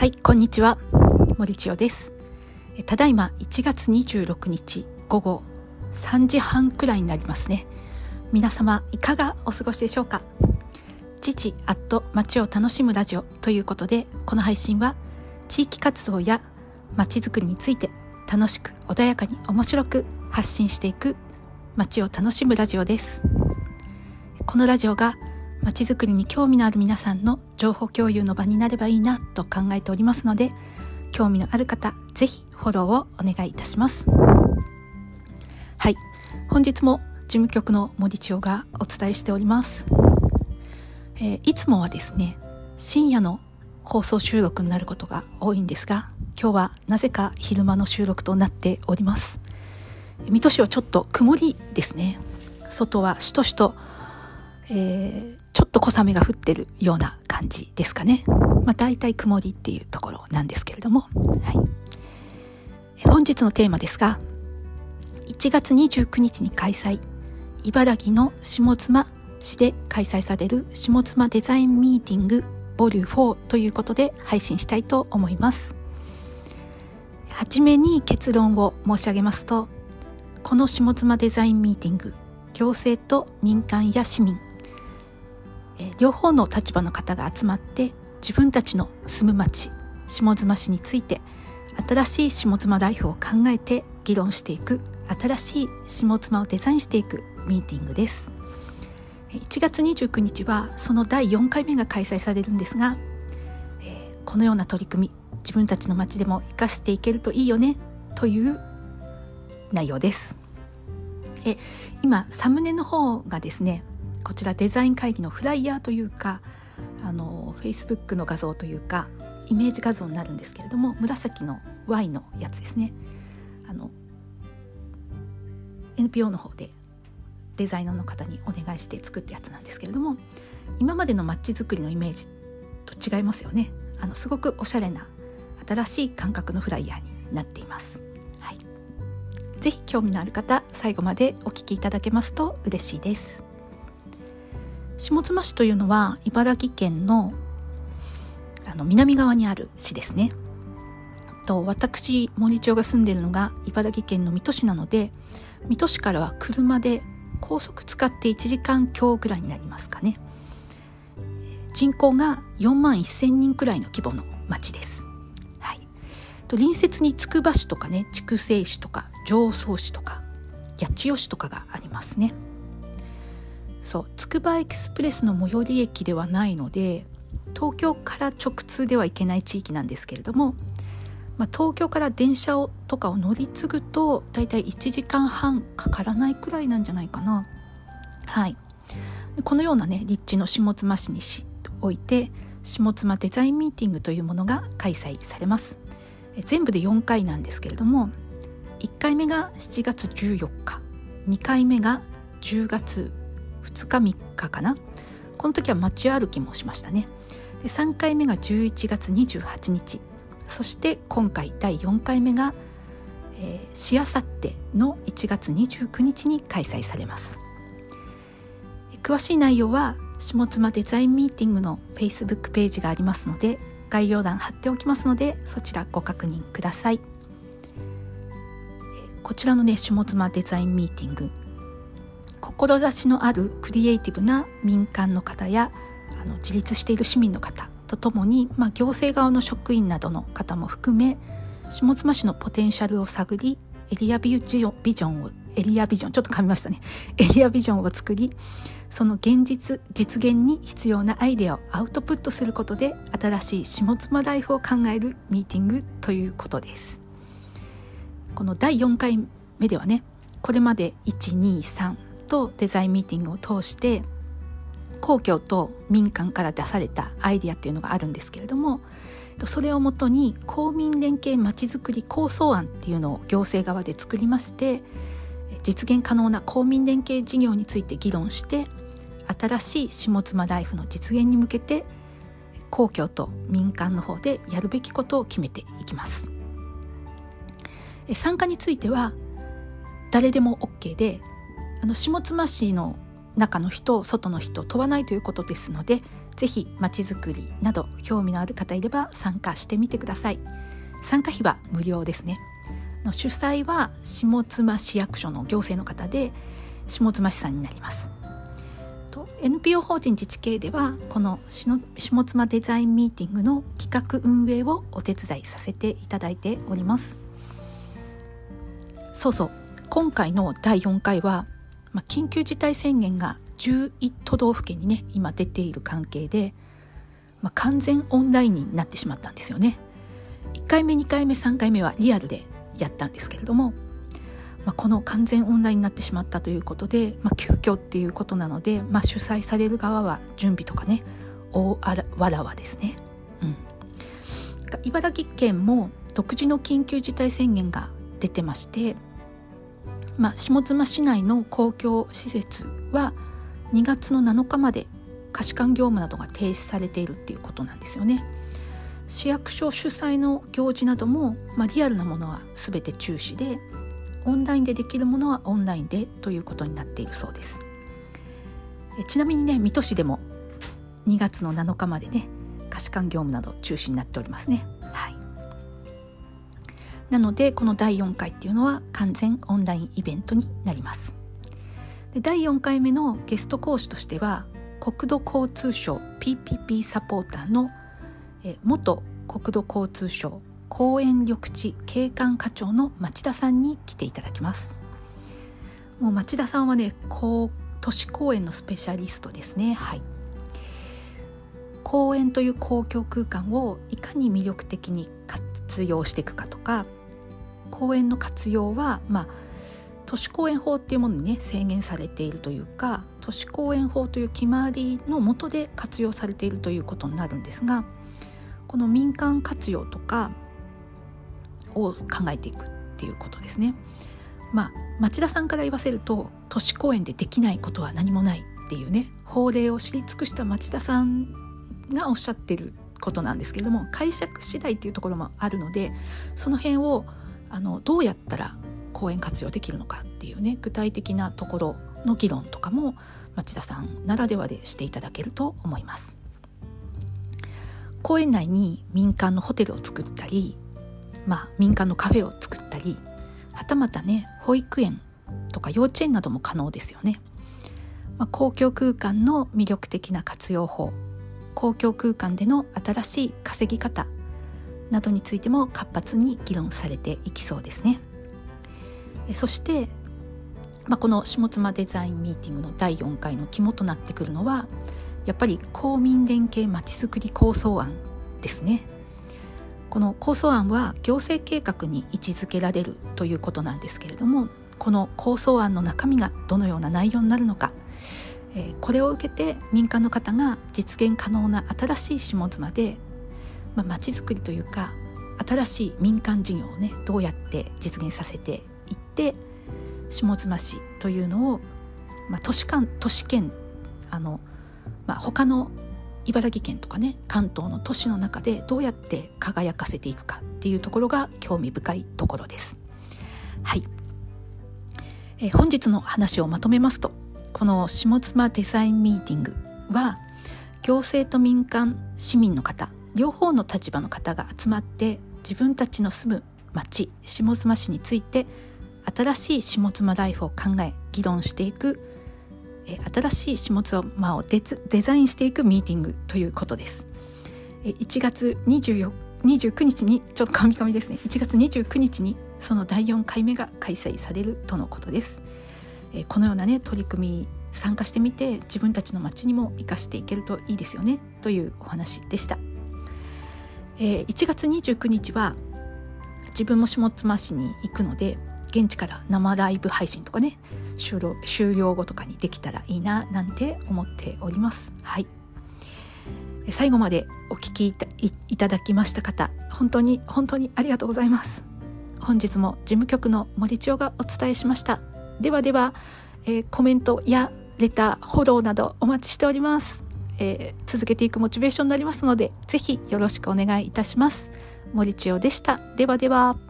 はいこんにちは。森千代です。ただいま1月26日午後3時半くらいになりますね。皆様いかがお過ごしでしょうか？父アット街を楽しむラジオということでこの配信は地域活動や街づくりについて楽しく穏やかに面白く発信していく街を楽しむラジオです。このラジオがまちづくりに興味のある皆さんの情報共有の場になればいいなと考えておりますので興味のある方ぜひフォローをお願いいたします。はい。本日も事務局の森千代がお伝えしております、えー、いつもはですね深夜の放送収録になることが多いんですが今日はなぜか昼間の収録となっております。水戸市はちょっと曇りですね。外はしとしと、えー、っと小雨が降ってるような感じですかね。まあ大体曇りっていうところなんですけれども、はい。本日のテーマですが、1月29日に開催、茨城の下妻市で開催される下妻デザインミーティングボリュー4ということで配信したいと思います。はじめに結論を申し上げますと、この下妻デザインミーティング、行政と民間や市民、両方の立場の方が集まって自分たちの住む町下妻市について新しい下妻ライフを考えて議論していく新しい下妻をデザインしていくミーティングです。1月29日はその第4回目が開催されるんですが、え、このような取り組み自分たちの町でも生かしていけるといいよねという内容です。え今サムネの方がですねこちらデザイン会議のフライヤーというかあの Facebook の画像というかイメージ画像になるんですけれども紫の Y のやつですねあの NPO の方でデザイナーの方にお願いして作ったやつなんですけれども今までのマッチ作りのイメージと違いますよねあのすごくおしゃれな新しい感覚のフライヤーになっています。はい、ぜひ興味のある方最後までお聞きいただけますと嬉しいです。下妻市というのは茨城県のあの南側にある市ですね。と私森町が住んでいるのが茨城県の水戸市なので水戸市からは車で高速使って1時間強ぐらいになりますかね。人口が4万1,000人くらいの規模の町です。はい、と隣接につくば市とかね筑西市とか常総市とか八千代市とかがありますね。そうつくばエクスプレスの最寄り駅ではないので東京から直通では行けない地域なんですけれども、まあ、東京から電車をとかを乗り継ぐとだいたい1時間半かからないくらいなんじゃないかな。はいこのようなね立地の下妻市にしおいて下妻デザインミーティングというものが開催されます全部で4回なんですけれども1回目が7月14日2回目が10月2日3日かな。この時は街歩きもしましたね。で3回目が11月28日。そして今回第4回目が、えー、しあさっての1月29日に開催されます。詳しい内容は下妻デザインミーティングの Facebook ページがありますので概要欄貼っておきますのでそちらご確認ください。こちらのね下妻デザインミーティング志のあるクリエイティブな民間の方やあの自立している市民の方とともに、まあ、行政側の職員などの方も含め下妻市のポテンシャルを探りエリアビジョンビジョンをエリアビジョンちょっと噛みましたね。エリアビジョンを作りその現実実現に必要なアイデアをアウトプットすることで新しい下妻ライフを考えるミーティングということです。この第4回目ではねこれまで123とデザインミーティングを通して公共と民間から出されたアイディアっていうのがあるんですけれどもそれをもとに公民連携まちづくり構想案っていうのを行政側で作りまして実現可能な公民連携事業について議論して新しい下妻ライフの実現に向けて公共と民間の方でやるべきことを決めていきます。参加については誰でも OK であの下妻市の中の人外の人問わないということですので是非まちづくりなど興味のある方いれば参加してみてください。参加費は無料ですね。の主催は下妻市役所の行政の方で下妻市さんになります。と NPO 法人自治系ではこの下妻デザインミーティングの企画運営をお手伝いさせていただいております。そうそう。今回の第4回は、まあ、緊急事態宣言が11都道府県にね今出ている関係で、まあ、完全オンラインになってしまったんですよね。1回目2回目3回目はリアルでやったんですけれどもまあ、この完全オンラインになってしまったということで、まあ、急遽っていうことなので、まあ、主催される側は準備とかね大わらわですね、うん、茨城県も独自の緊急事態宣言が出てまして、まあ、下妻市内の公共施設は2月の7日まで貸し館業務などが停止されているっていうことなんですよね。市役所主催の行事なども、まあ、リアルなものは全て中止でオンラインでできるものはオンラインでということになっているそうですえちなみにね水戸市でも2月の7日までね貸し館業務など中止になっておりますねなのでこの第4回っていうのは完全オンラインイベントになります。で第4回目のゲスト講師としては国土交通省 PPP サポーターのえ元国土交通省公園緑地景観課長の町田さんに来ていただきます。もう町田さんはね都市公園のスペシャリストですね。はい。公園という公共空間をいかに魅力的に活用していくかとか公園の活用はまあ都市公園法っていうものにね制限されているというか都市公園法という決まりのもとで活用されているということになるんですがこの民間活用とかを考えていくっていうことですね。まあ町田さんから言わせると都市公園でできないことは何もないっていうね法令を知り尽くした町田さんがおっしゃってることなんですけれども解釈次第っていうところもあるのでその辺をあのどうやったら公園活用できるのかっていうね具体的なところの議論とかも町田さんならではでしていただけると思います。公園内に民間のホテルを作ったりまあ、民間のカフェを作ったりはたまたね保育園とか幼稚園なども可能ですよね。まあ、公共空間の魅力的な活用法公共空間での新しい稼ぎ方などについても活発に議論されていきそうですね。そして、まあ、この下妻デザインミーティングの第4回の肝となってくるのはやっぱり公民連携まちづくり構想案ですね。この構想案は行政計画に位置づけられるということなんですけれどもこの構想案の中身がどのような内容になるのか、え、これを受けて民間の方が実現可能な新しい下妻でまあ、づくりというか新しい民間事業をねどうやって実現させていって下妻市というのを、まあ、都市間都市圏あの、まあ、他の茨城県とかね関東の都市の中でどうやって輝かせていくかっていうところが興味深いところです。はい、えー、本日の話をまとめますとこの下妻デザインミーティングは行政と民間市民の方両方の立場の方が集まって自分たちの住む町下妻市について新しい下妻ライフを考え議論していく新しい下妻をデザインしていくミーティングということです。1月24 29日にちょっとカミカミですね1月29日にその第4回目が開催されるとのことです。このようなね取り組み参加してみて自分たちの街にも生かしていけるといいですよねというお話でした。え1月29日は自分も下妻市に行くので現地から生ライブ配信とかね終了終了後とかにできたらいいななんて思っております。はい。最後までお聞きいただきました方本当に本当にありがとうございます。本日も事務局の森千代がお伝えしました。ではでは、えー、コメントやレターフォローなどお待ちしております、えー、続けていくモチベーションになりますのでぜひよろしくお願いいたします。森千代でした。ではでは。